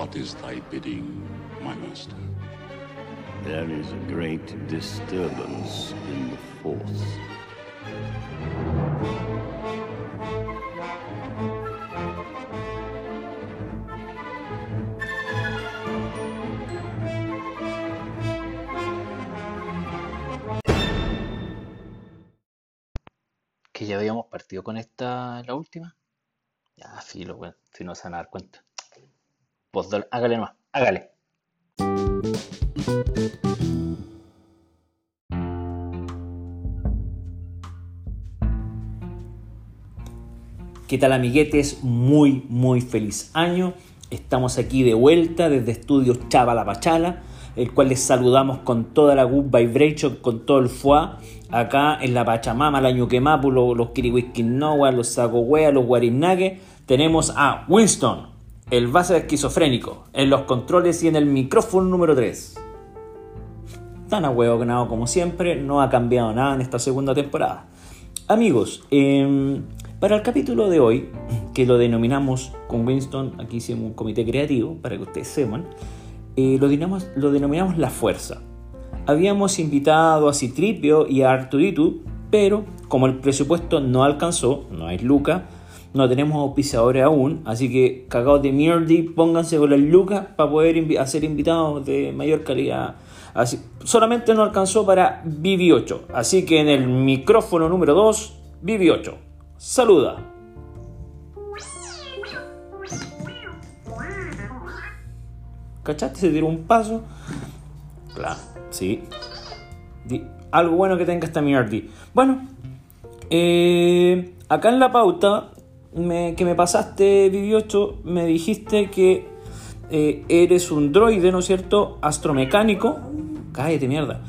What is thy bidding, my master? There is a great disturbance in the Force. Que ya habíamos partido con esta, la última. Ya, filo, weón. Si no se van a dar cuenta. Pues hágale nomás, hágale. ¿Qué tal amiguetes? Muy, muy feliz año. Estamos aquí de vuelta desde Estudios Chavala Pachala, el cual les saludamos con toda la good vibration, con todo el fuá. Acá en la Pachamama, la Ñuquemapu, los, los los Sacohuea, los Guarinague, tenemos a Winston, el base esquizofrénico, en los controles y en el micrófono número 3. Tan ahueonado como siempre, no ha cambiado nada en esta segunda temporada. Amigos, em, para el capítulo de hoy, que lo denominamos con Winston, aquí hicimos un comité creativo, para que ustedes sepan, eh, lo, denominamos, lo denominamos La Fuerza. Habíamos invitado a Citripio y a Arturitu, pero como el presupuesto no alcanzó, no hay Luca, no tenemos auspiciadores aún, así que cagados de mierdi, pónganse con las lucas para poder hacer invitados de mayor calidad. Así, solamente no alcanzó para Vivi 8, así que en el micrófono número 2, Vivi 8. Saluda. ¿Cachaste? Se tiró un paso. Claro, sí. Di- algo bueno que tenga esta mierdi. Bueno, eh, acá en la pauta me- que me pasaste, Vivi8, me dijiste que eh, eres un droide, ¿no es cierto? Astromecánico. Cállate, mierda.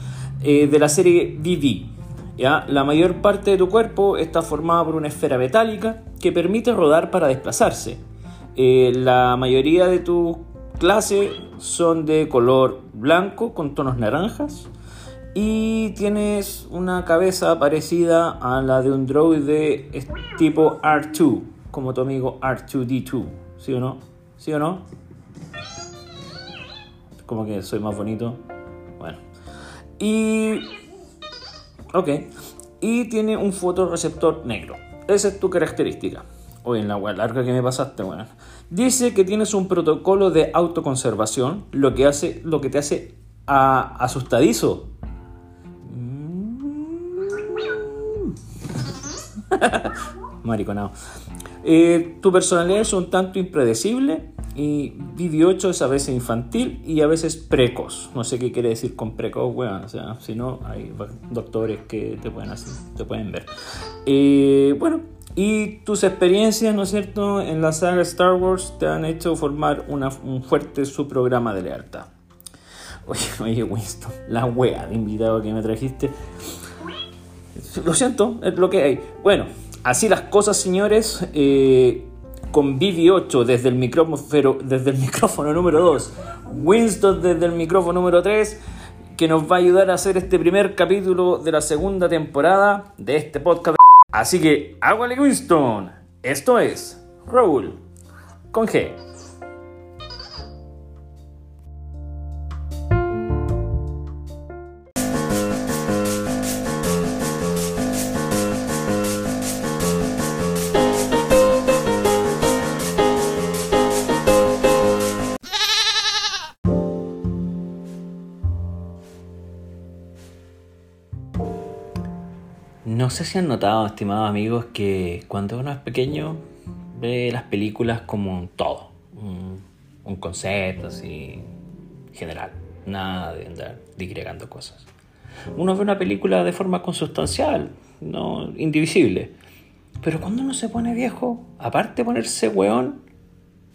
eh, de la serie Vivi. ¿ya? La mayor parte de tu cuerpo está formada por una esfera metálica que permite rodar para desplazarse. Eh, la mayoría de tu clase son de color blanco con tonos naranjas y tienes una cabeza parecida a la de un droide tipo R2, como tu amigo R2D2, ¿sí o no? ¿Sí o no? Como que soy más bonito. Bueno. Y... Ok. Y tiene un fotorreceptor negro. Esa es tu característica. Oye, en la wea larga que me pasaste, bueno. Dice que tienes un protocolo de autoconservación, lo que, hace, lo que te hace asustadizo. Mariconado. Eh, tu personalidad es un tanto impredecible y Vivi 8 es a veces infantil y a veces precoz. No sé qué quiere decir con precoz, weón. O sea, si no, hay doctores que te pueden, hacer, te pueden ver. Eh, bueno, y tus experiencias, ¿no es cierto?, en la saga Star Wars te han hecho formar un fuerte subprograma de lealtad. Oye, oye, Winston, la wea de invitado que me trajiste. Lo siento, es lo que hay. Bueno, así las cosas, señores. eh, con Vivi 8 desde el, micrófono, desde el micrófono número 2, Winston desde el micrófono número 3, que nos va a ayudar a hacer este primer capítulo de la segunda temporada de este podcast. Así que, hágale Winston. Esto es Raúl con G. sé si han notado, estimados amigos, que cuando uno es pequeño ve las películas como un todo, un, un concepto así general, nada de andar digregando cosas. Uno ve una película de forma consustancial, no indivisible. Pero cuando uno se pone viejo, aparte de ponerse weón,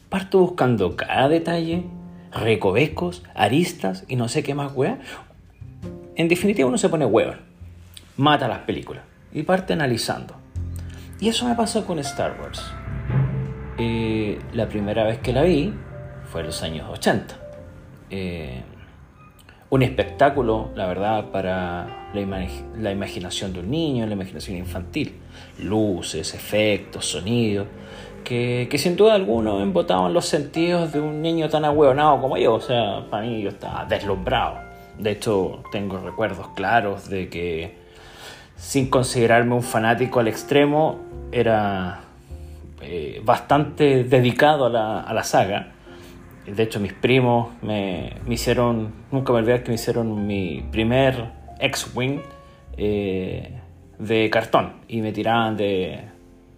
parto buscando cada detalle, recovecos, aristas y no sé qué más weón. En definitiva, uno se pone weón mata las películas y parte analizando. Y eso me pasó con Star Wars. Eh, la primera vez que la vi fue en los años 80. Eh, un espectáculo, la verdad, para la, la imaginación de un niño, la imaginación infantil. Luces, efectos, sonidos. que, que sin duda alguno embotado en los sentidos de un niño tan ahueonado como yo. O sea, para mí yo estaba deslumbrado. De hecho, tengo recuerdos claros de que, sin considerarme un fanático al extremo, era eh, bastante dedicado a la, a la, saga. De hecho, mis primos me, me, hicieron, nunca me olvidé que me hicieron mi primer X-Wing eh, de cartón y me tiraban de,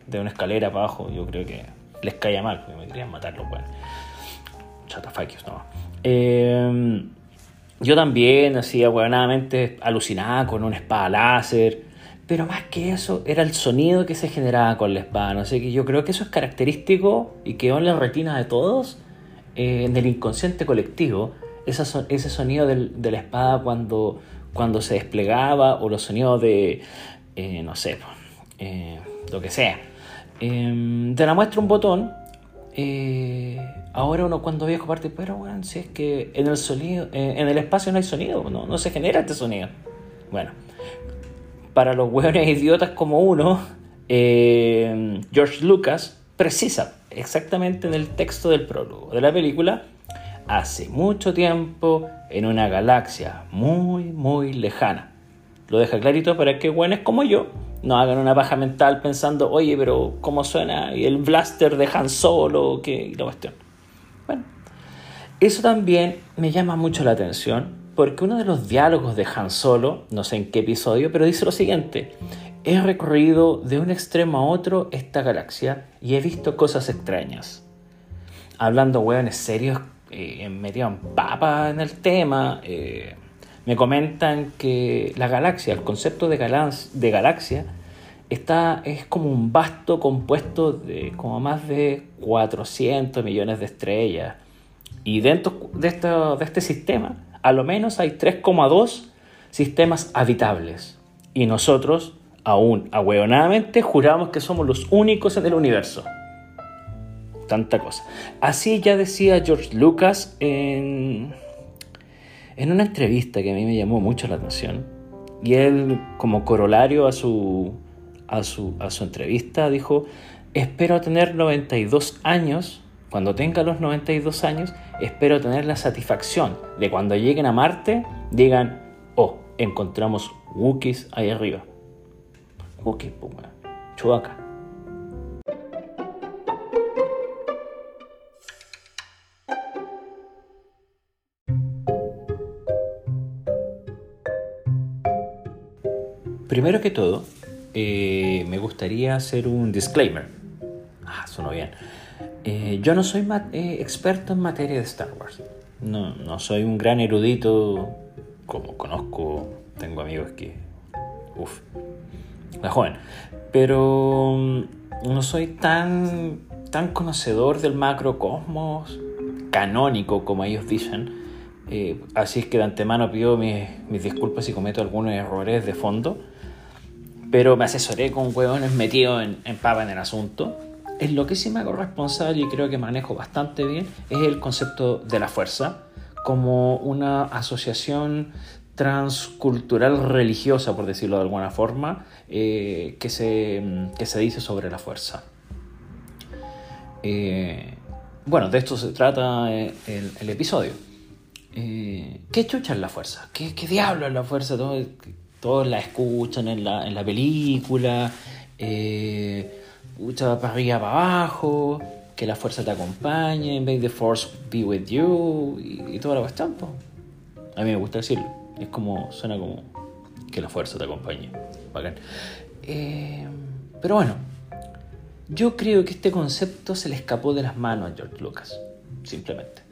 de, una escalera para abajo. Yo creo que les caía mal, porque me querían matar los buenos. Chatafaquios, no. Eh, yo también, así, ahueonadamente, alucinaba con una espada láser. Pero más que eso, era el sonido que se generaba con la espada. No sé, que yo creo que eso es característico y quedó en la retina de todos, eh, en el inconsciente colectivo. Ese sonido de la espada cuando, se desplegaba, o los sonidos de, eh, no sé, eh, lo que sea. Em, te la muestra un botón. Ahora uno cuando viejo parte, pero bueno, si es que en el sonido, en el espacio no hay sonido, no, no se genera este sonido. Bueno, para los hueones idiotas como uno, eh, George Lucas precisa exactamente en el texto del prólogo de la película, hace mucho tiempo en una galaxia muy, muy lejana. Lo deja clarito para que hueones como yo no hagan una baja mental pensando, oye, pero ¿cómo suena? Y el blaster de Han Solo, que la cuestión. Bueno, eso también me llama mucho la atención porque uno de los diálogos de Han Solo, no sé en qué episodio, pero dice lo siguiente, he recorrido de un extremo a otro esta galaxia y he visto cosas extrañas. Hablando hueones serios, eh, metido en papa en el tema, eh, me comentan que la galaxia, el concepto de, galaxia, está, es como un vasto compuesto de como más de 400 millones de estrellas. Y dentro de este sistema, a lo menos hay 3,2 sistemas habitables. Y nosotros, aún ahueonadamente, juramos que somos los únicos en el universo. Tanta cosa. Así ya decía George Lucas en en una entrevista que a mí me llamó mucho la atención, y él como corolario a su, a su, a su entrevista dijo, espero tener 92 años, cuando tenga los 92 años, espero tener la satisfacción de cuando lleguen a Marte, digan, oh, encontramos Wookiees ahí arriba. Wookiees, pues, Chubaca. Primero que todo, eh, me gustaría hacer un disclaimer. Ah, sonó bien. Eh, yo no soy eh, experto en materia de Star Wars. No, no soy un gran erudito como conozco, tengo amigos que... Uf, la joven. Pero mm, no soy tan, tan conocedor del macrocosmos canónico como ellos dicen. así es que de antemano pido mis, mis disculpas si cometo algunos errores de fondo pero me asesoré con hueones metidos en, en papa en el asunto. En lo que sí me hago responsable y creo que manejo bastante bien es el concepto de la fuerza como una asociación transcultural religiosa, por decirlo de alguna forma, eh, que, se, que se dice sobre la fuerza. Eh, bueno, de esto se trata el, el episodio. Eh, ¿Qué chucha es la fuerza? ¿Qué, qué diablo es la fuerza? Todo, todos la escuchan en la, en la película, eh, para arriba, para abajo, que la fuerza te acompañe, may the force be with you, y, toda la cuestión. A mí me gusta decirlo, es como, suena como que la fuerza te acompañe. Bacán. Eh, pero bueno, yo creo que este concepto se le escapó de las manos a George Lucas, simplemente.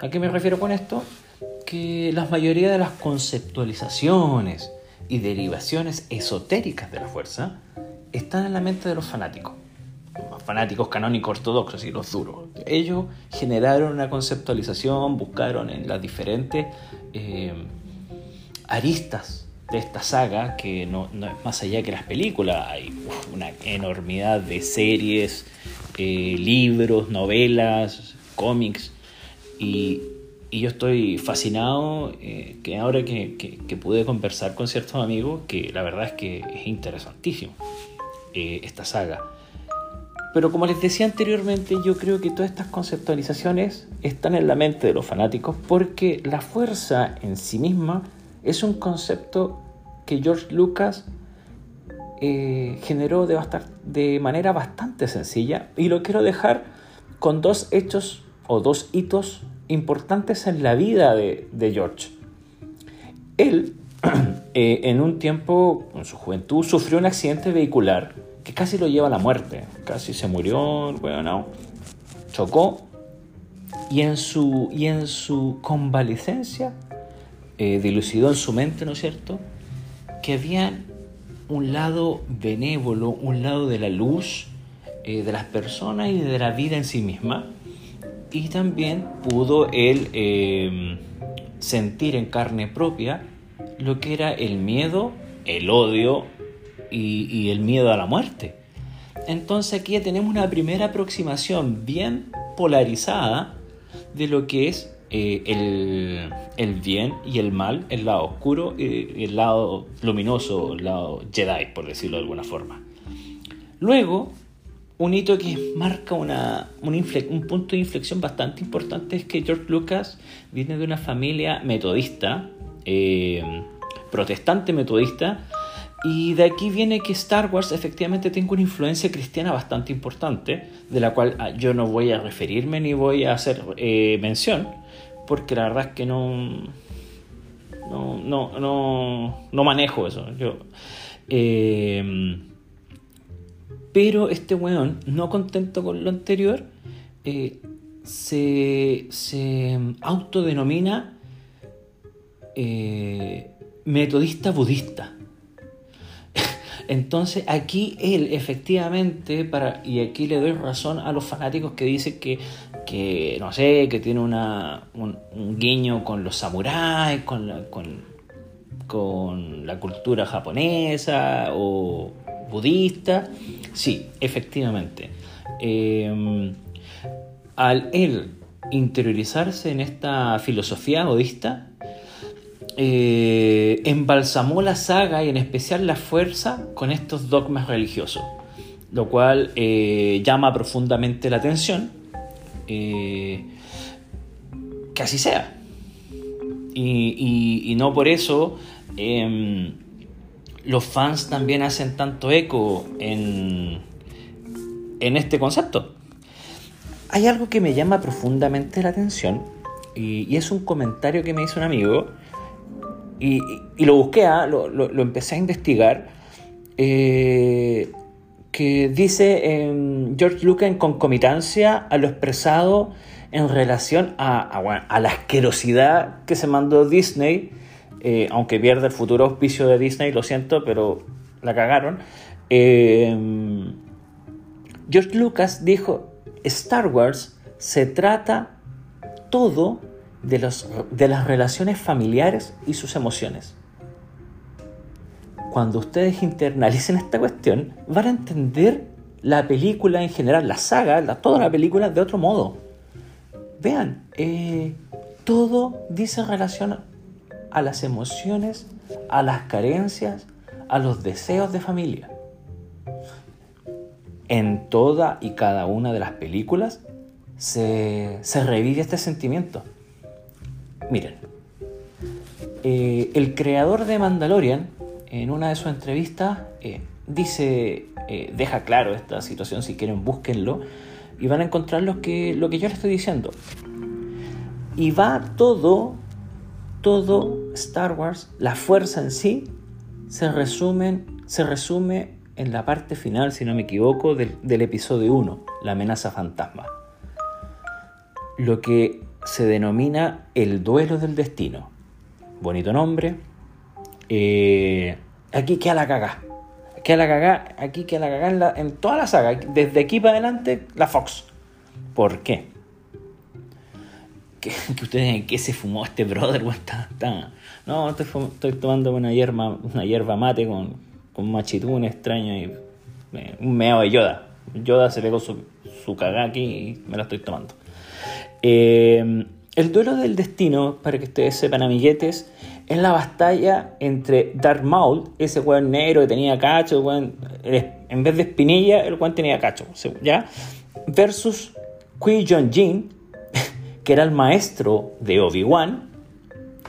¿A qué me refiero con esto? Que la mayoría de las conceptualizaciones, y derivaciones esotéricas de la fuerza están en la mente de los fanáticos. Fanáticos canónicos ortodoxos y los duros. Ellos generaron una conceptualización, buscaron en las diferentes eh, aristas de esta saga, que no, es más allá que las películas, hay una enormidad de series, eh, libros, novelas, cómics, y yo estoy fascinado eh, que ahora que, que, pude conversar con ciertos amigos, que la verdad es que es interesantísimo esta saga. Pero como les decía anteriormente, yo creo que todas estas conceptualizaciones están en la mente de los fanáticos porque la fuerza en sí misma es un concepto que George Lucas eh, generó de, manera bastante sencilla y lo quiero dejar con dos hechos o dos hitos importantes en la vida de, George. Él, eh, en un tiempo, en su juventud, sufrió un accidente vehicular que casi lo lleva a la muerte. Casi se murió, bueno, chocó. Y en su, y en su convalecencia, eh, dilucidó en su mente, ¿no es cierto?, que había un lado benévolo, un lado de la luz eh, de las personas y de la vida en sí misma. Y también pudo él em, sentir en carne propia lo que era el miedo, el odio y, el miedo a la muerte. Entonces aquí ya tenemos una primera aproximación bien polarizada de lo que es eh, el, bien y el mal, el lado oscuro y el lado luminoso, el lado Jedi, por decirlo de alguna forma. Luego, un hito que marca un, punto de inflexión bastante importante es que George Lucas viene de una familia metodista, eh, protestante metodista, y de aquí viene que Star Wars efectivamente tiene una influencia cristiana bastante importante, de la cual ah, yo no voy a referirme ni voy a hacer eh, mención, porque la verdad es que no, no, no, manejo eso. Yo, eh, pero este weón, no contento con lo anterior, eh, se, se, autodenomina metodista budista. Entonces aquí él efectivamente, para, y aquí le doy razón a los fanáticos que dicen que, que no sé, que tiene una, un, guiño con los samuráis, con la, con, la cultura japonesa o budista. Sí, efectivamente. Em, al él interiorizarse en esta filosofía budista, eh, embalsamó la saga y en especial la fuerza con estos dogmas religiosos, lo cual eh, llama profundamente la atención. Eh, que así sea. Y, no por eso em, los fans también hacen tanto eco en, en este concepto. Hay algo que me llama profundamente la atención y es un comentario que me hizo un amigo y, lo busqué, ¿ah? lo, empecé a investigar, eh, que dice George Lucas en concomitancia a lo expresado en relación a, la asquerosidad que se mandó Disney, eh, aunque pierde el futuro auspicio de Disney, lo siento, pero la cagaron. Eh, George Lucas dijo, Star Wars se trata todo de, los, de las relaciones familiares y sus emociones. Cuando ustedes internalicen esta cuestión, van a entender la película en general, la saga, toda la película de otro modo. Vean, eh, todo dice relación a las emociones, a las carencias, a los deseos de familia. En toda y cada una de las películas se, se revive este sentimiento. Miren, eh, el creador de Mandalorian, en una de sus entrevistas, eh, dice, eh, deja claro esta situación, si quieren búsquenlo, y van a encontrar lo que, lo que yo les estoy diciendo. Y va todo, todo Star Wars, la fuerza en sí, se, resumen, se resume en la parte final, si no me equivoco, del, del episodio 1, la amenaza fantasma. Lo que se denomina El duelo del destino. Bonito nombre. Eh, aquí queda la cagá. Queda la cagá, aquí queda la cagá en, toda la saga. Desde aquí para adelante, la Fox. ¿Por qué? ¿Qué, que ustedes qué se fumó este brother? No, estoy, tomando una hierba, una hierba mate con, con machitún extraño y eh, un meado de Yoda. Yoda se pegó su, su cagá aquí y me la estoy tomando. Eh, el duelo del destino, para que ustedes sepan, amiguetes, es la batalla entre Darth Maul, ese weón negro que tenía cacho, en En vez de espinilla, el weón tenía cacho, ¿ya? Versus Qui Jong Jin, que era el maestro de Obi-Wan.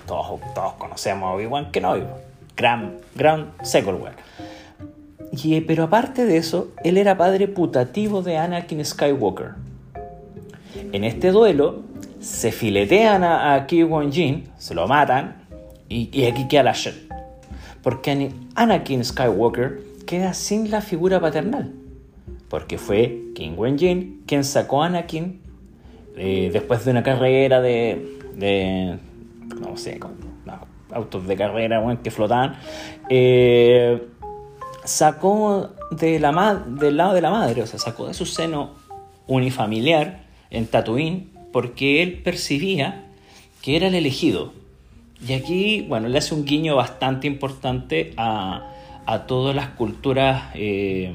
Todos, todos conocemos Obi-Wan Kenobi. Gran, gran Second y, pero aparte de eso, él era padre putativo de Anakin Skywalker. En este duelo, se filetean a, a Ki Jin, se lo matan, y, aquí queda la shit. Porque Anakin Skywalker queda sin la figura paternal. Porque fue King Wen Jin quien sacó a Anakin eh, después de una carrera de, de no sé, autos de carrera que flotaban. Eh, sacó de la del lado de la madre, o sea, sacó de su seno unifamiliar en Tatooine porque él percibía que era el elegido. Y aquí, bueno, le hace un guiño bastante importante a, todas las culturas, eh,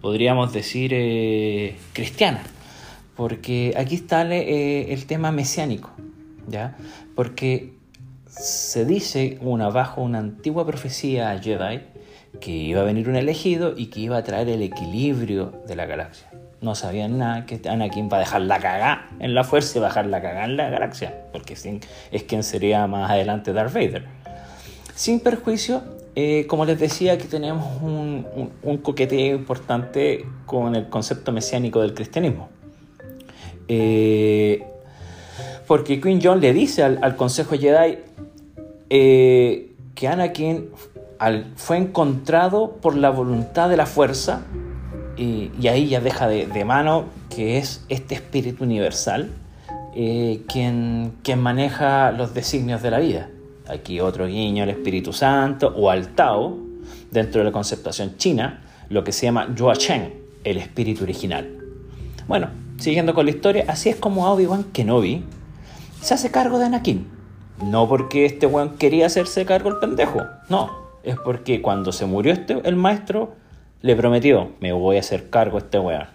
podríamos decir, eh, cristianas. Porque aquí está eh, el tema mesiánico, ¿ya? Porque se dice una, bajo una antigua profecía Jedi que iba a venir un elegido y que iba a traer el equilibrio de la galaxia. No sabían nada que Anakin va a dejar la cagada en la fuerza y va a dejar la cagada en la galaxia, porque es quien sería más adelante Darth Vader. Sin perjuicio, eh, como les decía, aquí tenemos un, coqueteo importante con el concepto mesiánico del cristianismo. Eh, porque Queen John le dice al, Consejo Jedi eh, que Anakin fue encontrado por la voluntad de la fuerza, y, ahí ya deja de, mano que es este espíritu universal eh, quien, quien maneja los designios de la vida. Aquí otro guiño al Espíritu Santo o al Tao, dentro de la conceptuación china, lo que se llama Yua Chen, el espíritu original. Bueno, siguiendo con la historia, así es como Obi-Wan Kenobi se hace cargo de Anakin. No porque este weón quería hacerse cargo el pendejo, no, es porque cuando se murió este, el maestro, le prometió, me voy a hacer cargo de este weón.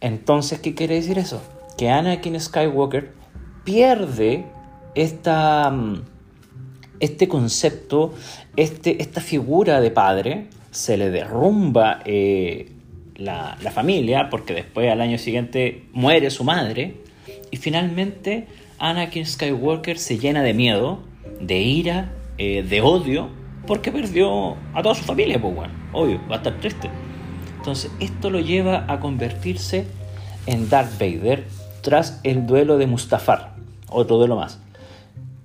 Entonces, ¿qué quiere decir eso? Que Anakin Skywalker pierde esta, mm, este concepto, este, esta figura de padre, se le derrumba eh, la, la familia, porque después al año siguiente muere su madre, y finalmente Anakin Skywalker se llena de miedo, de ira eh, de odio porque perdió a toda su familia, pues bueno, obvio, va a estar triste. Entonces, esto lo lleva a convertirse en Darth Vader tras el duelo de Mustafar, otro duelo más.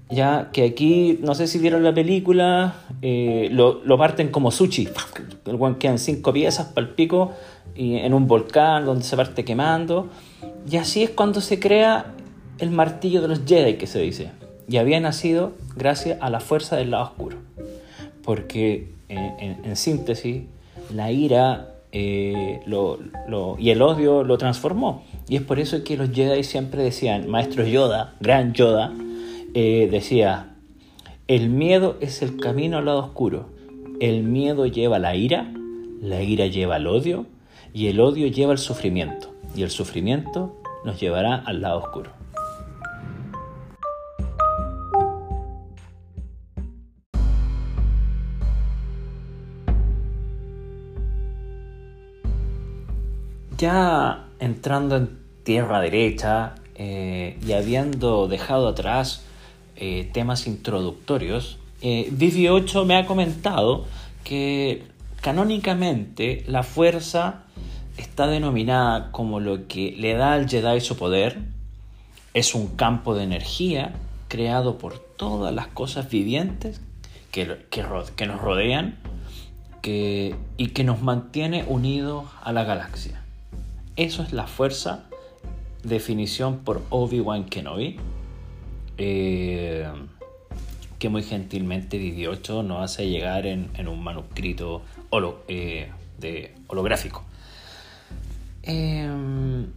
Ya que aquí, no sé si vieron la película, eh, lo, parten como sushi. El guan quedan cinco piezas para el pico y en un volcán donde se parte quemando. Y así es cuando se crea el martillo de los Jedi, que se dice y había nacido gracias a la fuerza del lado oscuro. Porque, en, síntesis, la ira eh, y el odio lo transformó. Y es por eso que los Jedi siempre decían, Maestro Yoda, gran Yoda, eh, decía, el miedo es el camino al lado oscuro. El miedo lleva la ira, la ira lleva el odio y el odio lleva el sufrimiento. Y el sufrimiento nos llevará al lado oscuro. Ya entrando en tierra derecha eh, y habiendo dejado atrás eh, temas introductorios, eh, Vivi 8 me ha comentado que canónicamente la fuerza está denominada como lo que le da al Jedi su poder, es un campo de energía creado por todas las cosas vivientes que, que, nos rodean y que nos mantiene unidos a la galaxia. Eso es la fuerza, definición por Obi-Wan Kenobi, eh, que muy gentilmente 18 nos hace llegar en, un manuscrito eh, de holográfico. Em,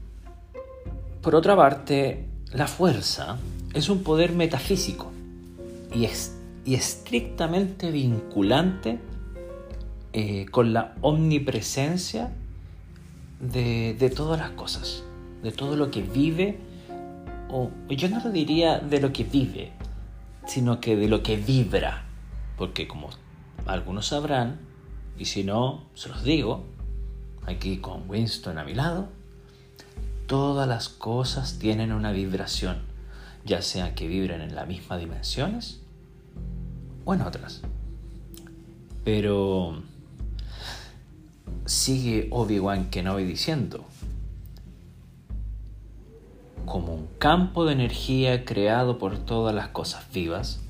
por otra parte, la fuerza es un poder metafísico y, y estrictamente vinculante eh, con la omnipresencia de, todas las cosas, de todo lo que vive, o yo no lo diría de lo que vive, sino que de lo que vibra, porque como algunos sabrán, y si no, se los digo, aquí con Winston a mi lado, todas las cosas tienen una vibración, ya sea que vibren en las mismas dimensiones o en otras. Pero sigue Obi-Wan Kenobi diciendo, como un campo de energía creado por todas las cosas vivas,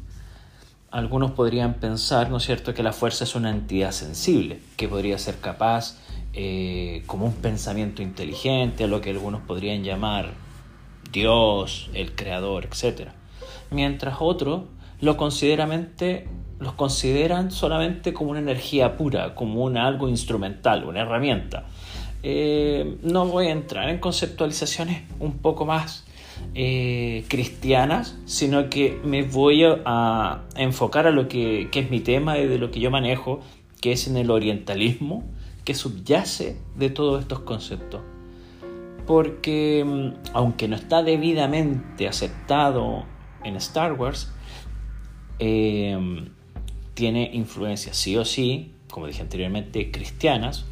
algunos podrían pensar, ¿no es cierto?, que la fuerza es una entidad sensible, que podría ser capaz, eh, como un pensamiento inteligente, a lo que algunos podrían llamar Dios, el creador, etc. Mientras otros lo los consideran solamente como una energía pura, como un algo instrumental, una herramienta. Eh, no voy a entrar en conceptualizaciones un poco más eh, cristianas, sino que me voy a, enfocar a lo que, es mi tema y de lo que yo manejo, que es en el orientalismo, que subyace de todos estos conceptos. Porque mm, aunque no está debidamente aceptado en Star Wars, eh, tiene influencias sí o sí, como dije anteriormente, cristianas,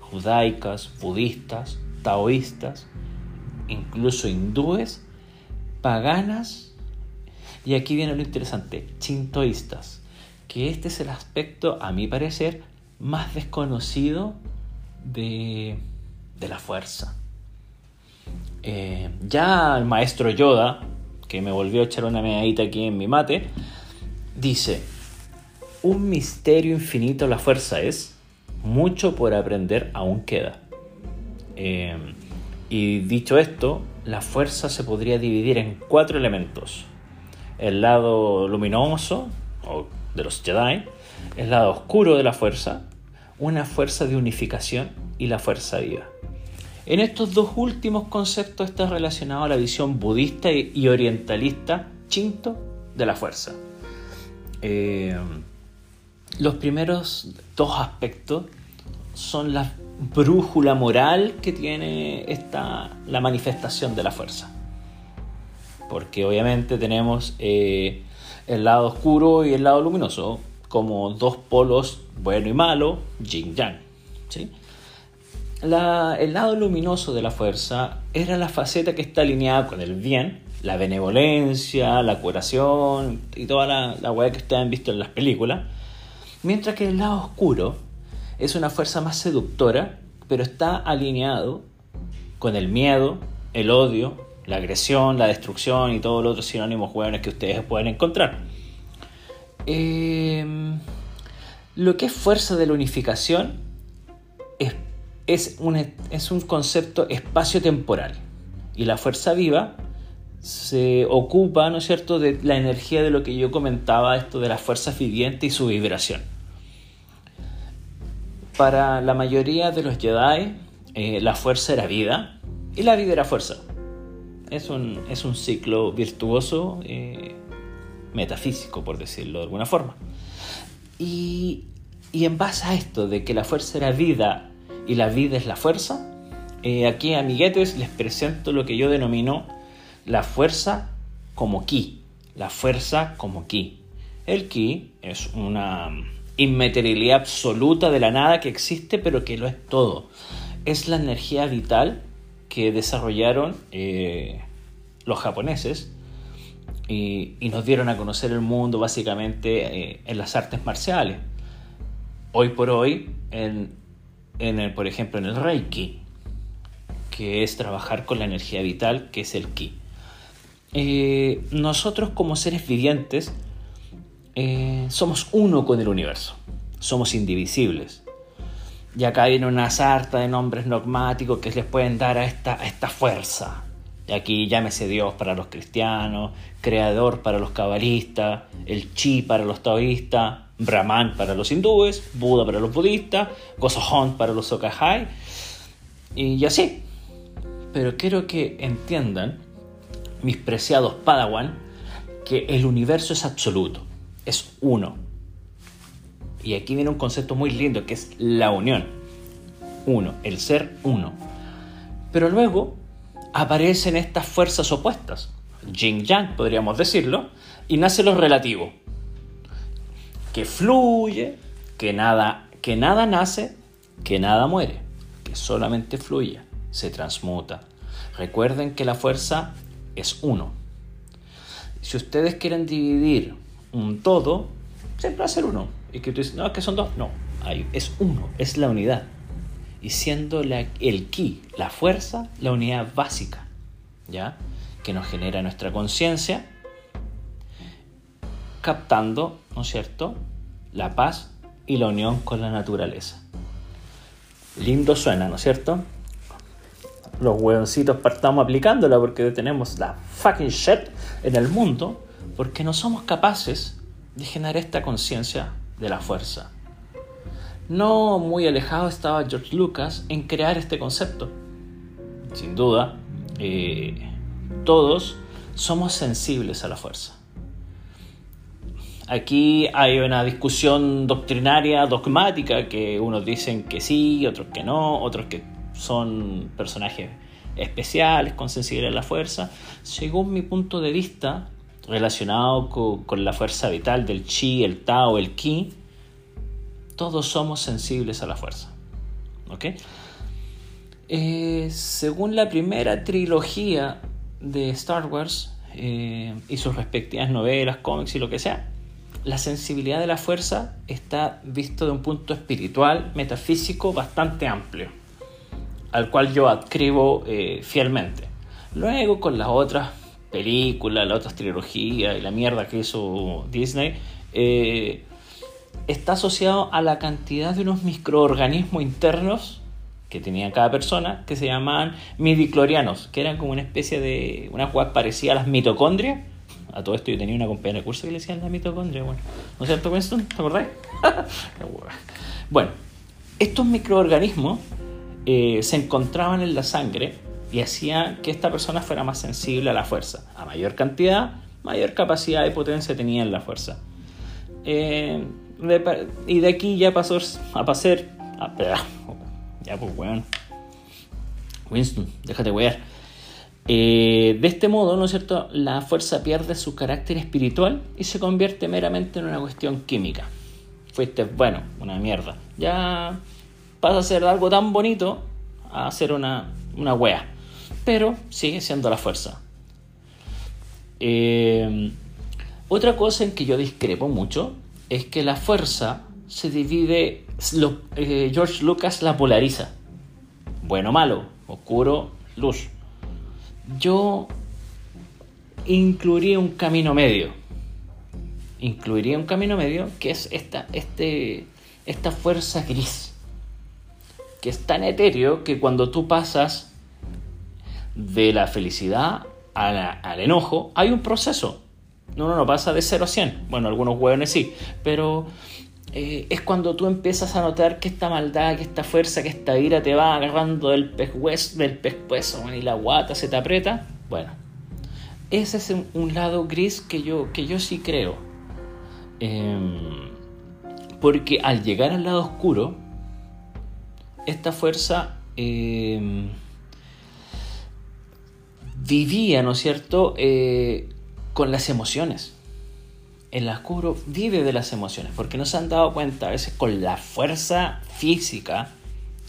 judaicas, budistas, taoístas, incluso hindúes, paganas y aquí viene lo interesante, chintoístas, que este es el aspecto, a mi parecer, más desconocido de, la fuerza. Eh, ya el maestro Yoda, que me volvió a echar una medallita aquí en mi mate, dice, un misterio infinito la fuerza es, mucho por aprender aún queda. Eh, y dicho esto, la fuerza se podría dividir en cuatro elementos. El lado luminoso, o de los Jedi, el lado oscuro de la fuerza, una fuerza de unificación y la fuerza viva. En estos dos últimos conceptos está relacionado la visión budista y orientalista chinto de la fuerza. Eh, los primeros dos aspectos son la brújula moral que tiene esta, la manifestación de la fuerza. Porque obviamente tenemos eh, el lado oscuro y el lado luminoso como dos polos bueno y malo, yin yang. el lado luminoso de la fuerza era la faceta que está alineada con el bien, la benevolencia, la curación y toda la, la que ustedes han visto en las películas. Mientras que el lado oscuro es una fuerza más seductora, pero está alineado con el miedo, el odio, la agresión, la destrucción y todos los otros sinónimos buenos que ustedes pueden encontrar. Em, lo que es fuerza de la unificación es, un, es un concepto espacio-temporal y la fuerza viva se ocupa, ¿no es cierto?, de la energía de lo que yo comentaba, esto de la fuerza viviente y su vibración. Para la mayoría de los Jedi, eh, la fuerza era vida y la vida era fuerza. Es un, es un ciclo virtuoso, eh, metafísico, por decirlo de alguna forma. Y, y, en base a esto de que la fuerza era vida y la vida es la fuerza, eh, aquí amiguetes les presento lo que yo denomino la fuerza como ki, la fuerza como ki. El ki es una inmaterialidad absoluta de la nada que existe, pero que lo es todo. Es la energía vital que desarrollaron eh, los japoneses y, nos dieron a conocer el mundo básicamente eh, en las artes marciales. Hoy por hoy, en, el, por ejemplo, en el Reiki, que es trabajar con la energía vital, que es el ki. Eh, nosotros como seres vivientes eh, somos uno con el universo, somos indivisibles. Y acá viene una sarta de nombres dogmáticos que les pueden dar a esta, fuerza. Y aquí llámese Dios para los cristianos, Creador para los cabalistas, el Chi para los taoístas, Brahman para los hindúes, Buda para los budistas, Gosohon para los Sokahai, y así. Pero quiero que entiendan, mis preciados Padawan, que el universo es absoluto es uno. Y aquí viene un concepto muy lindo que es la unión. Uno, el ser uno. Pero luego aparecen estas fuerzas opuestas, yin yang podríamos decirlo, y nace lo relativo, que fluye, que nada, que nada nace, que nada muere, que solamente fluye, se transmuta. Recuerden que la fuerza es uno. Si ustedes quieren dividir un todo, siempre va a ser uno. Y que tú dices, no, es que son dos. No, es uno, es la unidad. Y siendo la, el ki, la fuerza, la unidad básica, ¿ya? Que nos genera nuestra conciencia, captando, ¿no es cierto?, la paz y la unión con la naturaleza. Lindo suena, ¿no es cierto? Los hueoncitos partamos aplicándola porque tenemos la fucking shit en el mundo porque no somos capaces de generar esta conciencia de la fuerza. No muy alejado estaba George Lucas en crear este concepto. Sin duda, eh, todos somos sensibles a la fuerza. Aquí hay una discusión doctrinaria, dogmática, que unos dicen que sí, otros que no, otros que son personajes especiales con sensibilidad a la fuerza. Según mi punto de vista, relacionado con, la fuerza vital del chi, el tao, el ki, todos somos sensibles a la fuerza. ¿Ok? Eh, según la primera trilogía de Star Wars eh, y sus respectivas novelas, cómics y lo que sea, la sensibilidad de la fuerza está visto de un punto espiritual, metafísico bastante amplio, al cual yo adscribo eh, fielmente. Luego con las otras películas, las otras trilogías y la mierda que hizo Disney, eh, está asociado a la cantidad de unos microorganismos internos que tenía cada persona, que se llamaban midiclorianos, que eran como una especie de una jugada parecida a las mitocondrias, a todo esto yo tenía una compañera de curso que le decían la mitocondria, bueno. ¿No es cierto, Winston? ¿Te acordáis? bueno, estos microorganismos eh, se encontraban en la sangre y hacían que esta persona fuera más sensible a la fuerza. A mayor cantidad, mayor capacidad de potencia tenía en la fuerza. Eh, y de aquí ya pasó a pasar... A, ya pues, weón. Winston, déjate wear. Eh, de este modo, ¿no es cierto?, la fuerza pierde su carácter espiritual y se convierte meramente en una cuestión química. Fuiste, bueno, una mierda. Ya pasa a ser algo tan bonito a ser una, una wea. Pero sigue siendo la fuerza. Eh, otra cosa en que yo discrepo mucho es que la fuerza se divide, eh, George Lucas la polariza. Bueno, malo, oscuro, luz yo incluiría un camino medio. Incluiría un camino medio que es esta, este, esta fuerza gris. Que es tan etéreo que cuando tú pasas de la felicidad al enojo, hay un proceso. No, no, no pasa de 0 a 100. Bueno, algunos hueones sí, pero eh, es cuando tú empiezas a notar que esta maldad, que esta fuerza, que esta ira te va agarrando del pescuezo, del y la guata se te aprieta. Bueno, ese es un lado gris que yo, que yo sí creo. Em, porque al llegar al lado oscuro, esta fuerza em, vivía, ¿no es cierto?, eh, con las emociones el oscuro vive de las emociones, porque no se han dado cuenta a veces con la fuerza física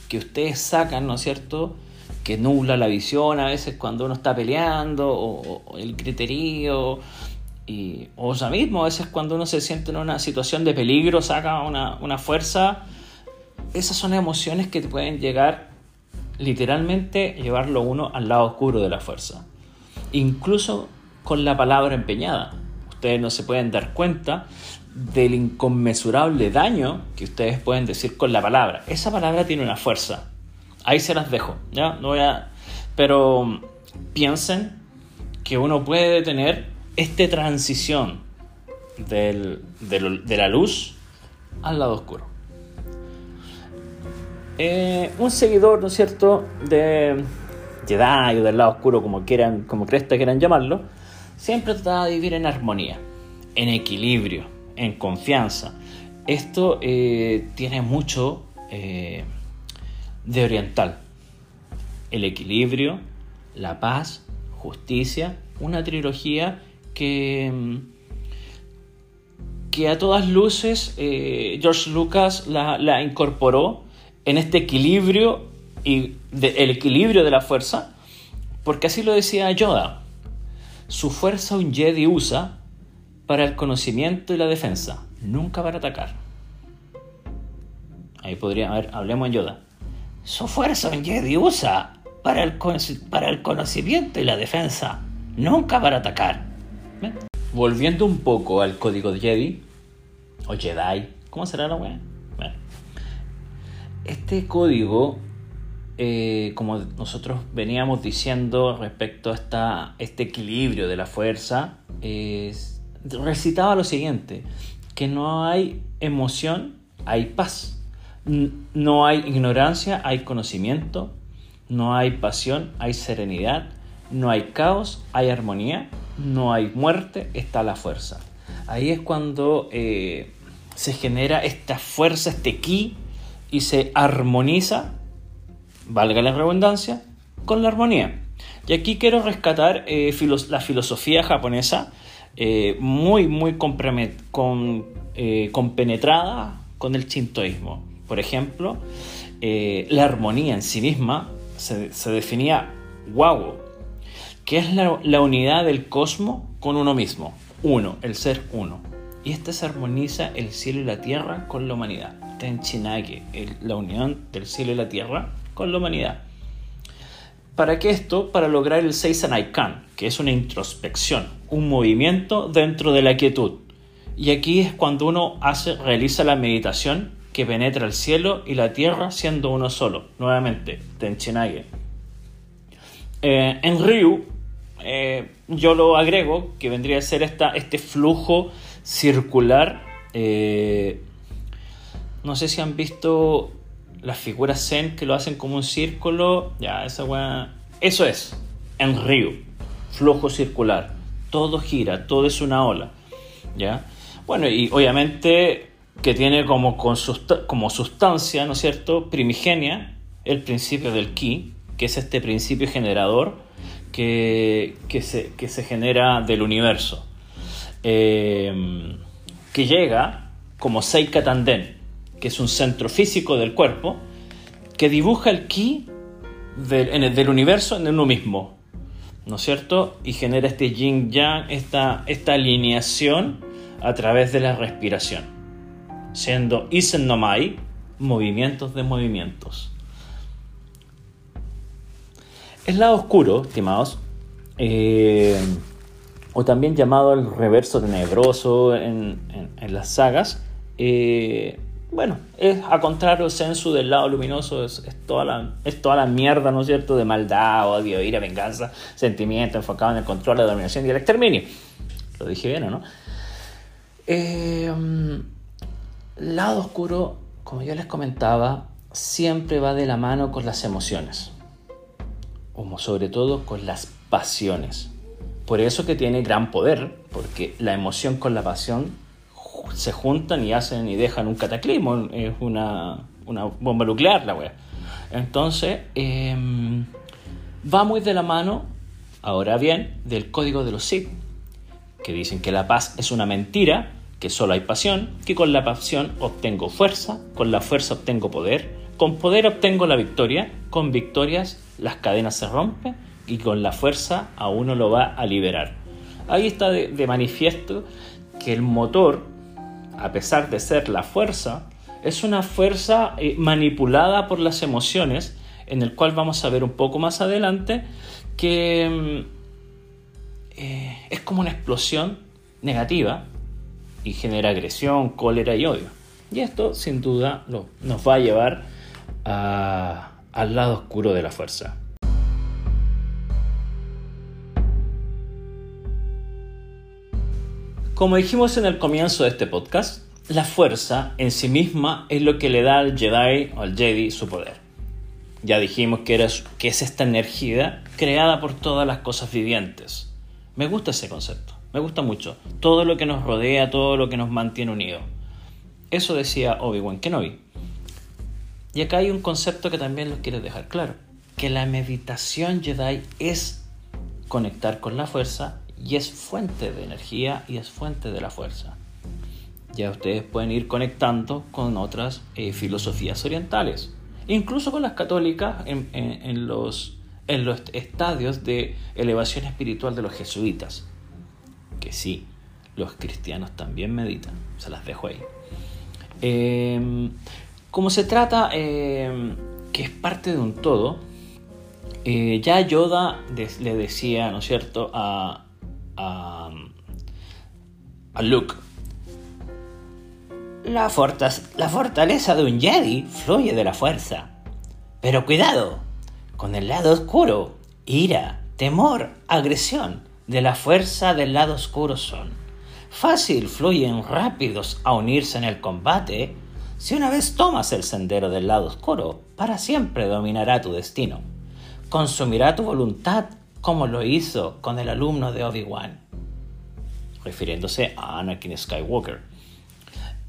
que ustedes sacan, ¿no es cierto? Que nubla la visión a veces cuando uno está peleando, o, el criterio, o sea mismo, a veces cuando uno se siente en una situación de peligro, saca una, una fuerza. Esas son emociones que pueden llegar literalmente, llevarlo uno al lado oscuro de la fuerza. Incluso con la palabra empeñada ustedes no se pueden dar cuenta del inconmensurable daño que ustedes pueden decir con la palabra. Esa palabra tiene una fuerza. Ahí se las dejo, ¿ya? No voy a... Pero piensen que uno puede tener esta transición de la luz al lado oscuro. Eh, un seguidor, ¿no es cierto?, de Jedi o del lado oscuro, como quieran, como cresta quieran llamarlo, siempre trataba de vivir en armonía, en equilibrio, en confianza. Esto eh, tiene mucho eh, de oriental. El equilibrio, la paz, justicia, una trilogía que, que a todas luces George Lucas la, la, incorporó en este equilibrio y de, el equilibrio de la fuerza, porque así lo decía Yoda. Su fuerza un Jedi usa para el conocimiento y la defensa, nunca para atacar. Ahí podría, a ver, hablemos en Yoda. Su fuerza un Jedi usa para el, para el conocimiento y la defensa, nunca para atacar. ¿Ven? Volviendo un poco al código de Jedi, o Jedi, ¿cómo será la weá? Este código, eh, como nosotros veníamos diciendo respecto a esta, este equilibrio de la fuerza, recitaba lo siguiente, que no hay emoción, hay paz. No hay ignorancia, hay conocimiento. No hay pasión, hay serenidad. No hay caos, hay armonía. No hay muerte, está la fuerza. Ahí es cuando eh, se genera esta fuerza, este ki, y se armoniza, valga la redundancia, con la armonía. Y aquí quiero rescatar eh, la filosofía japonesa, eh, muy, muy con, eh, compenetrada con el shintoísmo. Por ejemplo, la armonía en sí misma se, definía wow, que es la, la, unidad del cosmos con uno mismo, uno, el ser uno. Y este se armoniza el cielo y la tierra con la humanidad. Tenchinage, la unión del cielo y la tierra con la humanidad. ¿Para qué esto? Para lograr el Seisanaikan, que es una introspección, un movimiento dentro de la quietud. Y aquí es cuando uno hace, realiza la meditación que penetra el cielo y la tierra siendo uno solo. Nuevamente, Tenchinage. Eh, en Ryu, eh, yo lo agrego, que vendría a ser esta, este flujo circular. Eh, no sé si han visto las figuras Zen que lo hacen como un círculo. Ya, esa weá. Eso es. En Ryu. Flujo circular. Todo gira, todo es una ola. ¿Ya? Bueno, y obviamente que tiene como, como sustancia, ¿no es cierto?, primigenia, el principio del ki, que es este principio generador que, que, se, que se genera del universo. Eh, que llega como Seika Tanden, que es un centro físico del cuerpo, que dibuja el ki del, en el, universo en uno mismo, ¿no es cierto? Y genera este yin yang, esta, esta alineación a través de la respiración, siendo Isen no Mai, movimientos de movimientos. El lado oscuro, estimados, eh, o también llamado el reverso tenebroso en, en, en las sagas, eh, bueno, es a contrario sensu del lado luminoso, es, toda la, es toda la mierda, ¿no es cierto?, de maldad, odio, ira, venganza, sentimiento enfocado en el control, la dominación y el exterminio. Lo dije bien, ¿o no? Eh, lado oscuro, como yo les comentaba, siempre va de la mano con las emociones, como sobre todo con las pasiones. Por eso que tiene gran poder, porque la emoción con la pasión se juntan y hacen y dejan un cataclismo, es una, una bomba nuclear la wea. Entonces, eh, va muy de la mano, ahora bien, del código de los Sith, que dicen que la paz es una mentira, que solo hay pasión, que con la pasión obtengo fuerza, con la fuerza obtengo poder, con poder obtengo la victoria, con victorias las cadenas se rompen y con la fuerza a uno lo va a liberar. Ahí está de manifiesto que el motor, a pesar de ser la fuerza, es una fuerza eh, manipulada por las emociones, en el cual vamos a ver un poco más adelante que eh, es como una explosión negativa y genera agresión, cólera y odio. Y esto sin duda nos va a llevar al lado oscuro de la fuerza. Como dijimos en el comienzo de este podcast, la fuerza en sí misma es lo que le da al Jedi o al Jedi su poder. Ya dijimos que, es esta energía creada por todas las cosas vivientes. Me gusta ese concepto, me gusta mucho. Todo lo que nos rodea, todo lo que nos mantiene unidos. Eso decía Obi-Wan Kenobi. Y acá hay un concepto que también los quiero dejar claro. Que la meditación Jedi es conectar con la fuerza y es fuente de energía y es fuente de la fuerza. ya ustedes pueden ir conectando con otras eh, filosofías orientales, incluso con las católicas en, los, en los estadios de elevación espiritual de los jesuitas, que sí, los cristianos también meditan, se las dejo ahí. Em, como se trata em, que es parte de un todo, eh, ya Yoda le decía, ¿no es cierto?, a, a, a Luke, la, la fortaleza de un Jedi fluye de la fuerza. Pero cuidado, con el lado oscuro, ira, temor, agresión de la fuerza del lado oscuro son. Fácil fluyen rápidos a unirse en el combate. Si una vez tomas el sendero del lado oscuro, para siempre dominará tu destino. Consumirá tu voluntad como lo hizo con el alumno de Obi-Wan, refiriéndose a Anakin Skywalker.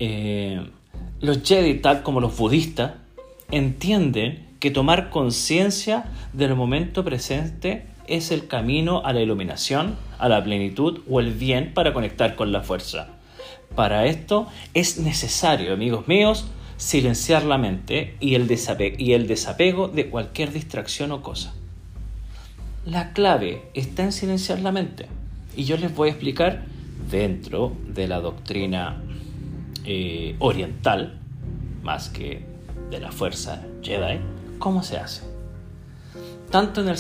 Eh, los Jedi, tal como los budistas, entienden que tomar conciencia del momento presente es el camino a la iluminación, a la plenitud o el bien para conectar con la fuerza. Para esto es necesario, amigos míos, silenciar la mente y el, y el desapego de cualquier distracción o cosa. La clave está en silenciar la mente y yo les voy a explicar dentro de la doctrina eh, oriental, más que de la fuerza Jedi, ¿cómo se hace? Tanto en el,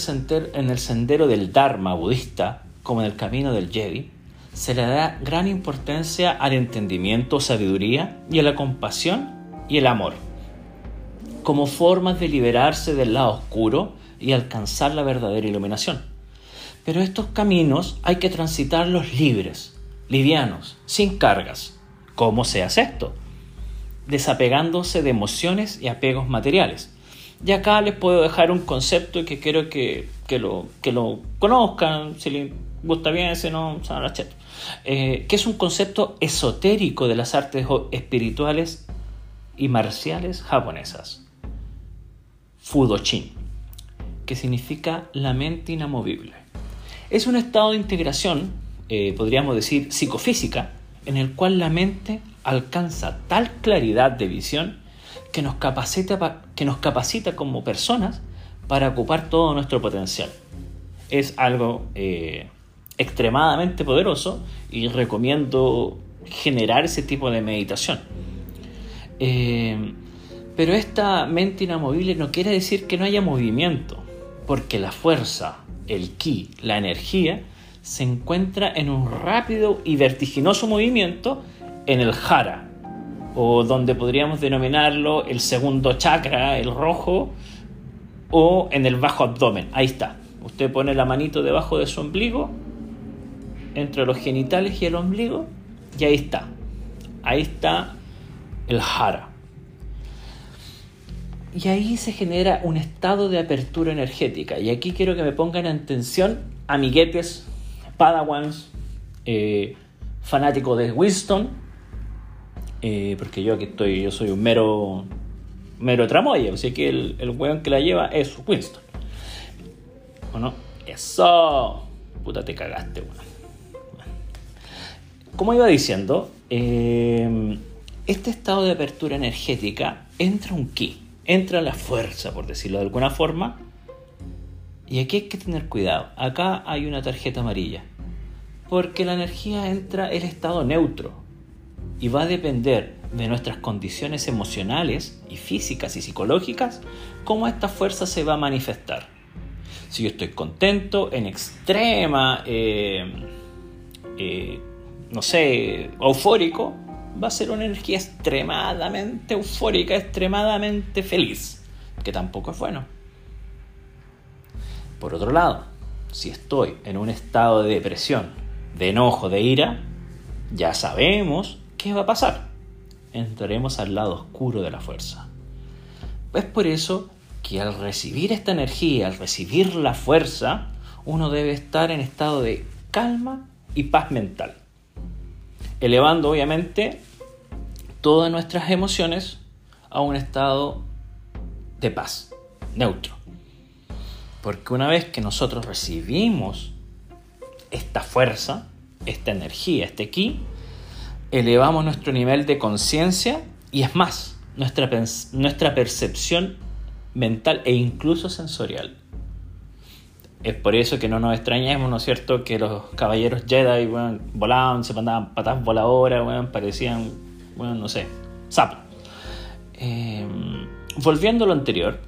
en el sendero del Dharma budista como en el camino del Jedi, se le da gran importancia al entendimiento, sabiduría y a la compasión y el amor, como formas de liberarse del lado oscuro y alcanzar la verdadera iluminación. Pero estos caminos hay que transitarlos libres, livianos, sin cargas, ¿Cómo se hace esto? Desapegándose de emociones y apegos materiales. Y acá les puedo dejar un concepto que quiero que, lo, que lo conozcan, si les gusta bien, si no, eh, que es un concepto esotérico de las artes espirituales y marciales japonesas. Fudoshin, que significa la mente inamovible. Es un estado de integración, eh, podríamos decir, psicofísica, en el cual la mente alcanza tal claridad de visión que nos capacita, que nos capacita como personas para ocupar todo nuestro potencial. Es algo eh, extremadamente poderoso y recomiendo generar ese tipo de meditación. Eh, pero esta mente inamovible no quiere decir que no haya movimiento, porque la fuerza, el ki, la energía, se encuentra en un rápido y vertiginoso movimiento en el jara, o donde podríamos denominarlo el segundo chakra, el rojo, o en el bajo abdomen. Ahí está. Usted pone la manito debajo de su ombligo, entre los genitales y el ombligo, y ahí está. Ahí está el jara. Y ahí se genera un estado de apertura energética. Y aquí quiero que me pongan en atención, amiguetes Padawans, eh, fanático de Winston, eh, porque yo aquí estoy, yo soy un mero, mero tramoya, así que el, el weón que la lleva es Winston. ¿O no? Eso, puta te cagaste, weón. Como iba diciendo, eh, este estado de apertura energética entra un ki, entra la fuerza, por decirlo de alguna forma, y aquí hay que tener cuidado. Acá hay una tarjeta amarilla. Porque la energía entra en estado neutro y va a depender de nuestras condiciones emocionales y físicas y psicológicas cómo esta fuerza se va a manifestar. Si yo estoy contento, en extrema, eh, eh, no sé, eufórico, va a ser una energía extremadamente eufórica, extremadamente feliz, que tampoco es bueno. Por otro lado, si estoy en un estado de depresión, de enojo, de ira, ya sabemos qué va a pasar. Entraremos al lado oscuro de la fuerza. Es por eso que al recibir esta energía, al recibir la fuerza, uno debe estar en estado de calma y paz mental. Elevando obviamente todas nuestras emociones a un estado de paz, neutro. Porque una vez que nosotros recibimos esta fuerza, esta energía, este ki, elevamos nuestro nivel de conciencia y es más, nuestra, nuestra percepción mental e incluso sensorial. Es por eso que no nos extrañemos, ¿no es cierto?, que los caballeros Jedi volaban, se mandaban patas voladoras, parecían, bueno, no sé, sapos. Em, volviendo a lo anterior,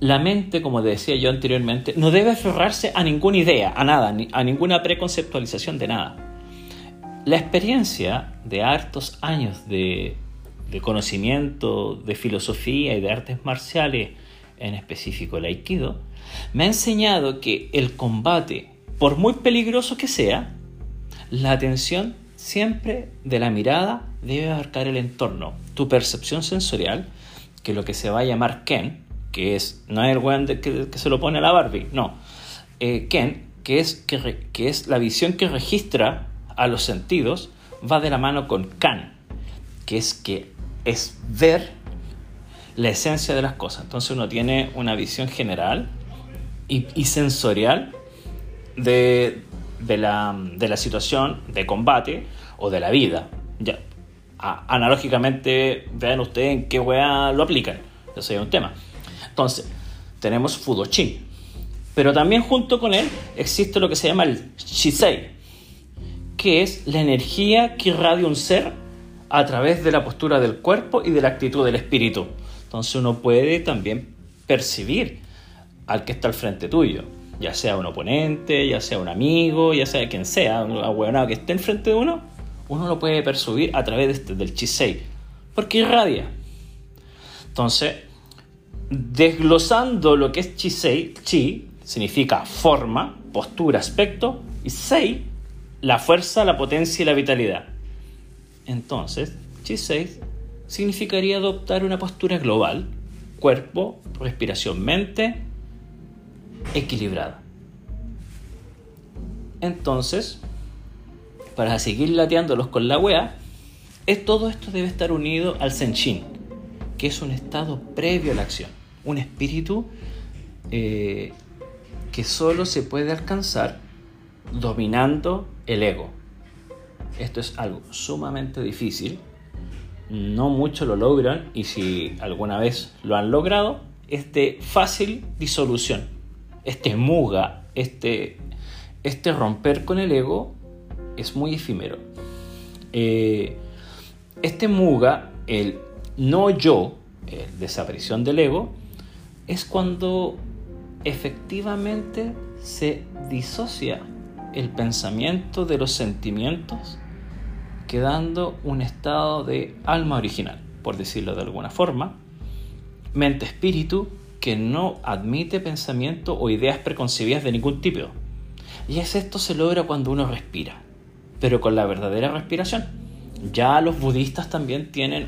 la mente, como decía yo anteriormente, no debe aferrarse a ninguna idea, a nada, a ninguna preconceptualización de nada. La experiencia de hartos años de, de conocimiento, de filosofía y de artes marciales, en específico el aikido, me ha enseñado que el combate, por muy peligroso que sea, la atención siempre de la mirada debe abarcar el entorno, tu percepción sensorial, que lo que se va a llamar Ken, que es, no es el weón que, se lo pone a la Barbie, no, eh, Ken, que es, que, es la visión que registra a los sentidos, va de la mano con Kan, que es que es ver la esencia de las cosas. Entonces uno tiene una visión general y, sensorial de, la, de, la, situación de combate o de la vida. Ya, analógicamente, vean ustedes en qué weá lo aplican. Eso es un tema. Entonces, tenemos Fudoshin. Pero también junto con él existe lo que se llama el Shisei, que es la energía que irradia un ser a través de la postura del cuerpo y de la actitud del espíritu. Entonces uno puede también percibir al que está al frente tuyo, ya sea un oponente, ya sea un amigo, ya sea quien sea, un abuelado que esté enfrente de uno, uno lo puede percibir a través este, del Chisei, porque irradia. Entonces, desglosando lo que es Chisei, Chi significa forma, postura, aspecto, y Sei, la fuerza, la potencia y la vitalidad. Entonces, Chisei significaría adoptar una postura global, cuerpo, respiración, mente, equilibrada. Entonces, para seguir lateándolos con la wea, es, todo esto debe estar unido al Senshin, que es un estado previo a la acción, un espíritu eh, que solo se puede alcanzar dominando el ego. Esto es algo sumamente difícil, no muchos lo logran y si alguna vez lo han logrado, es de fácil disolución. Este muga, este, este romper con el ego es muy efímero. Eh, este muga, el no yo, el desaparición del ego, es cuando efectivamente se disocia el pensamiento de los sentimientos, quedando un estado de alma original, por decirlo de alguna forma, mente-espíritu que no admite pensamiento o ideas preconcebidas de ningún tipo. Y es esto se logra cuando uno respira, pero con la verdadera respiración. Ya los budistas también tienen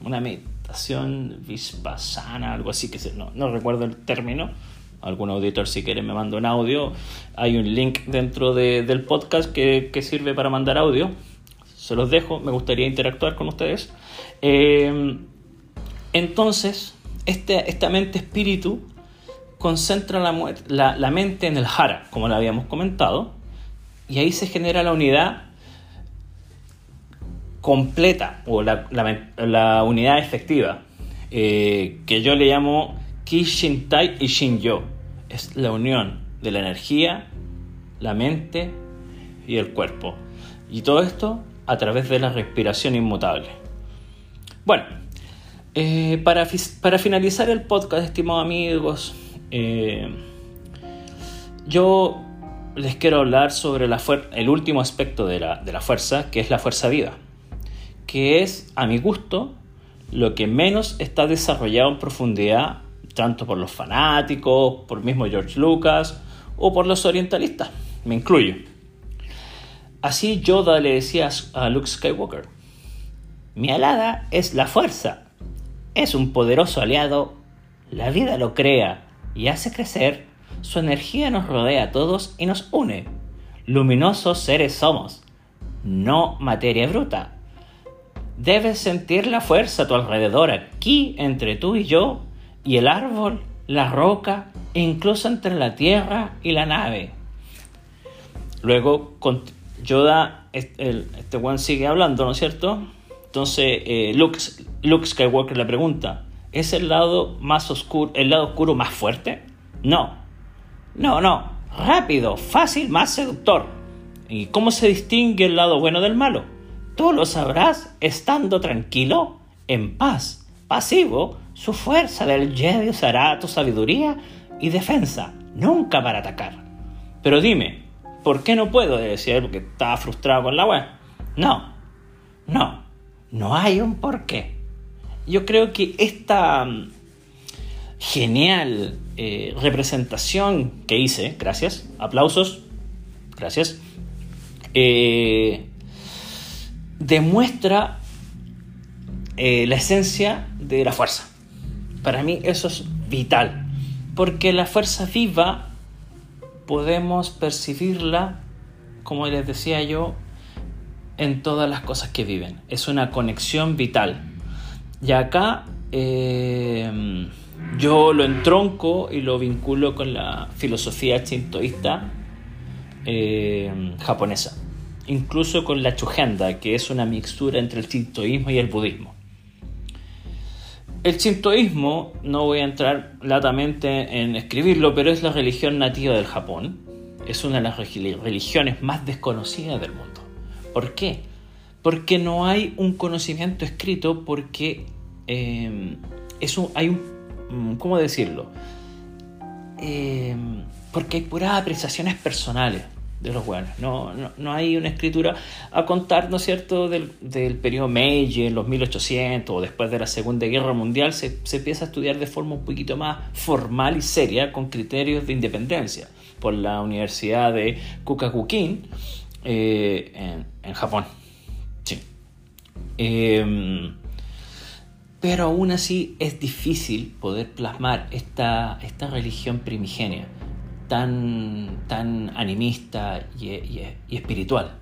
una meditación vispasana, algo así que no, no recuerdo el término. Algún auditor si quiere me manda un audio. Hay un link dentro del podcast que, que, sirve para mandar audio. Se los dejo, me gustaría interactuar con ustedes. Eh, entonces, este, esta mente espíritu concentra la, la, mente en el jara, como lo habíamos comentado, y ahí se genera la unidad completa o la, unidad efectiva, eh, que yo le llamo Ki Shin Tai y Shin Yo. Es la unión de la energía, la mente y el cuerpo. Y todo esto a través de la respiración inmutable. Bueno, eh, para, finalizar el podcast, estimados amigos, eh, yo les quiero hablar sobre el último aspecto de la, de la fuerza, que es la fuerza viva, que es, a mi gusto, lo que menos está desarrollado en profundidad, tanto por los fanáticos, por mismo George Lucas o por los orientalistas, me incluyo. Así Yoda le decía a Luke Skywalker, mi alada es la fuerza, es un poderoso aliado, la vida lo crea y hace crecer, su energía nos rodea a todos y nos une. Luminosos seres somos, no materia bruta. Debes sentir la fuerza a tu alrededor, aquí entre tú y yo, y el árbol, la roca, e incluso entre la tierra y la nave. Luego Yoda, este, este one sigue hablando, ¿no es cierto? Entonces eh, Luke, Luke Skywalker le pregunta, ¿es el lado más oscuro, el lado oscuro más fuerte? No, no, no, rápido, fácil, más seductor. ¿Y cómo se distingue el lado bueno del malo? Tú lo sabrás estando tranquilo, en paz, pasivo, su fuerza del Jedi usará tu sabiduría y defensa, nunca para atacar. Pero dime, ¿por qué no puedo? Decía él porque estaba frustrado con la web. No, no, no hay un por qué. Yo creo que esta genial eh, representación que hice, gracias, aplausos, gracias, eh, demuestra eh, la esencia de la fuerza. Para mí eso es vital, porque la fuerza viva podemos percibirla, como les decía yo, en todas las cosas que viven. Es una conexión vital. Y acá yo lo entronco y lo vinculo con la filosofía shintoísta eh, japonesa. Incluso con la chugenda, que es una mixtura entre el shintoísmo y el budismo. El shintoísmo, no voy a entrar latamente en escribirlo, pero es la religión nativa del Japón. Es una de las religiones más desconocidas del mundo. ¿Por qué? Porque no hay un conocimiento escrito, porque eh, hay un... Mm, ¿Cómo decirlo? Eh, porque hay puras apreciaciones personales de los buenos. No, no, hay una escritura a contar, ¿no es cierto?, del, del periodo Meiji, en los 1800 o después de la Segunda Guerra Mundial, se, se, empieza a estudiar de forma un poquito más formal y seria, con criterios de independencia, por la Universidad de Kukakukin eh, en, en, Japón. Sí. Eh, pero aún así es difícil poder plasmar esta, esta religión primigenia tan, tan animista y, espiritual.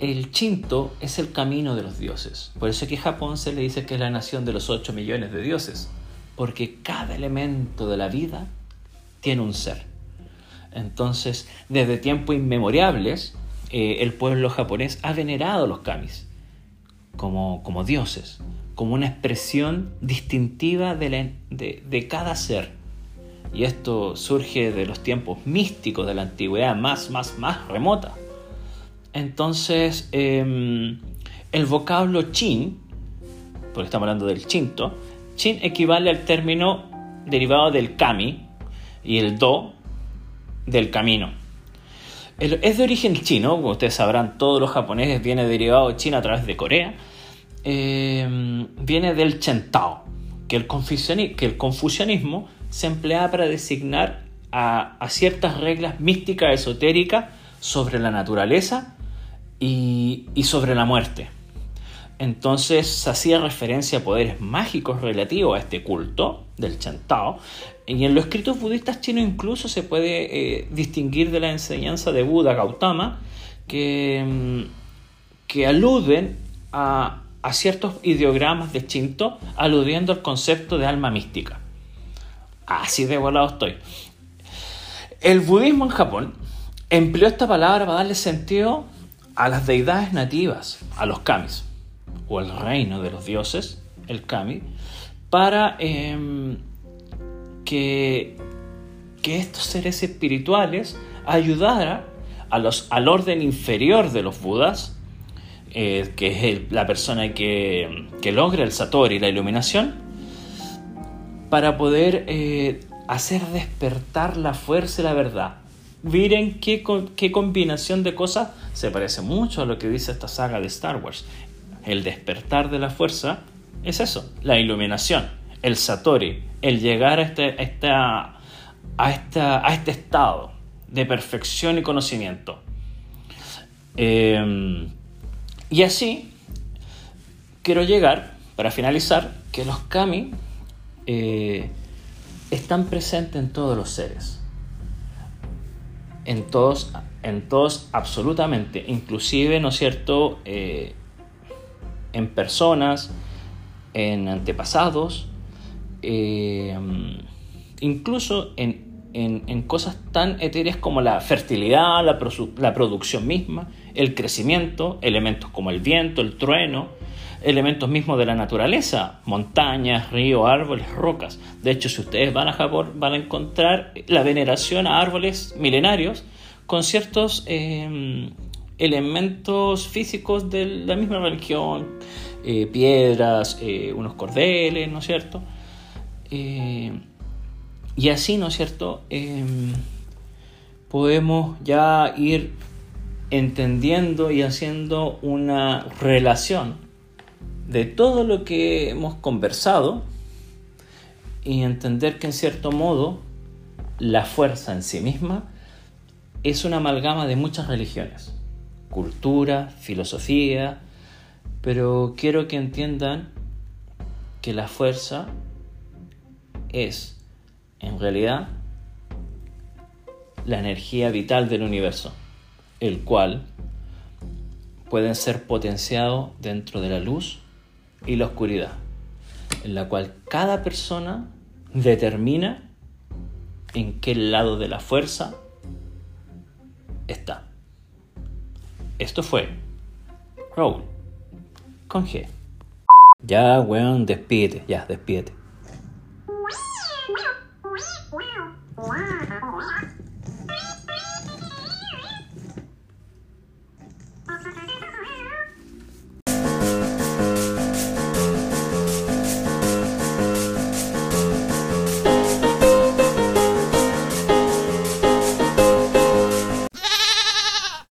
El Shinto es el camino de los dioses. Por eso que Japón se le dice que es la nación de los 8 millones de dioses. Porque cada elemento de la vida tiene un ser. Entonces, desde tiempos inmemoriales, eh, el pueblo japonés ha venerado los kamis como, como dioses, como una expresión distintiva de, de cada ser y esto surge de los tiempos místicos de la antigüedad más, más, más remota. Entonces, em, el vocablo chin, porque estamos hablando del chinto, chin equivale al término derivado del kami y el do del camino. es de origen chino, como ustedes sabrán, todos los japoneses viene derivado de China a través de Corea. Em, viene del chentao, que el, que el confucianismo se emplea para designar a, ciertas reglas místicas esotéricas sobre la naturaleza y, sobre la muerte. Entonces se hacía referencia a poderes mágicos relativos a este culto del Chantao. Y en los escritos budistas chinos incluso se puede eh, distinguir de la enseñanza de Buda Gautama que, mm, que aluden a, a ciertos ideogramas de Shinto aludiendo al concepto de alma mística. Así de volado estoy. El budismo en Japón empleó esta palabra para darle sentido a las deidades nativas, a los kamis, o al reino de los dioses, el kami, para em, que, que estos seres espirituales ayudaran a los, al orden inferior de los budas, eh, que es la persona que, que logra el satori, la iluminación, para poder eh, hacer despertar la fuerza y la verdad. Miren qué, qué combinación de cosas se parece mucho a lo que dice esta saga de Star Wars. El despertar de la fuerza es eso, la iluminación, el Satori, el llegar a este, esta, a, esta, a este estado de perfección y conocimiento. Em, y así quiero llegar, para finalizar, que los kami eh, están presentes en todos los seres. En todos, en todos absolutamente, inclusive, ¿no es cierto?, eh, en personas, en antepasados, eh, incluso en, en, cosas tan etéreas como la fertilidad, la, la producción misma, el crecimiento, elementos como el viento, el trueno, elementos mismos de la naturaleza, montañas, ríos, árboles, rocas. De hecho, si ustedes van a Japón, van a encontrar la veneración a árboles milenarios con ciertos em, elementos físicos de la misma religión, eh, piedras, eh, unos cordeles, ¿no es cierto? Eh, y así, ¿no es cierto? Em, podemos ya ir entendiendo y haciendo una relación de todo lo que hemos conversado y entender que en cierto modo la fuerza en sí misma es una amalgama de muchas religiones, cultura, filosofía, pero quiero que entiendan que la fuerza es en realidad la energía vital del universo, el cual pueden ser potenciado dentro de la luz y la oscuridad, en la cual cada persona determina en qué lado de la fuerza está. Esto fue Roll con G. Ya, weón, despídete, ya, despídete.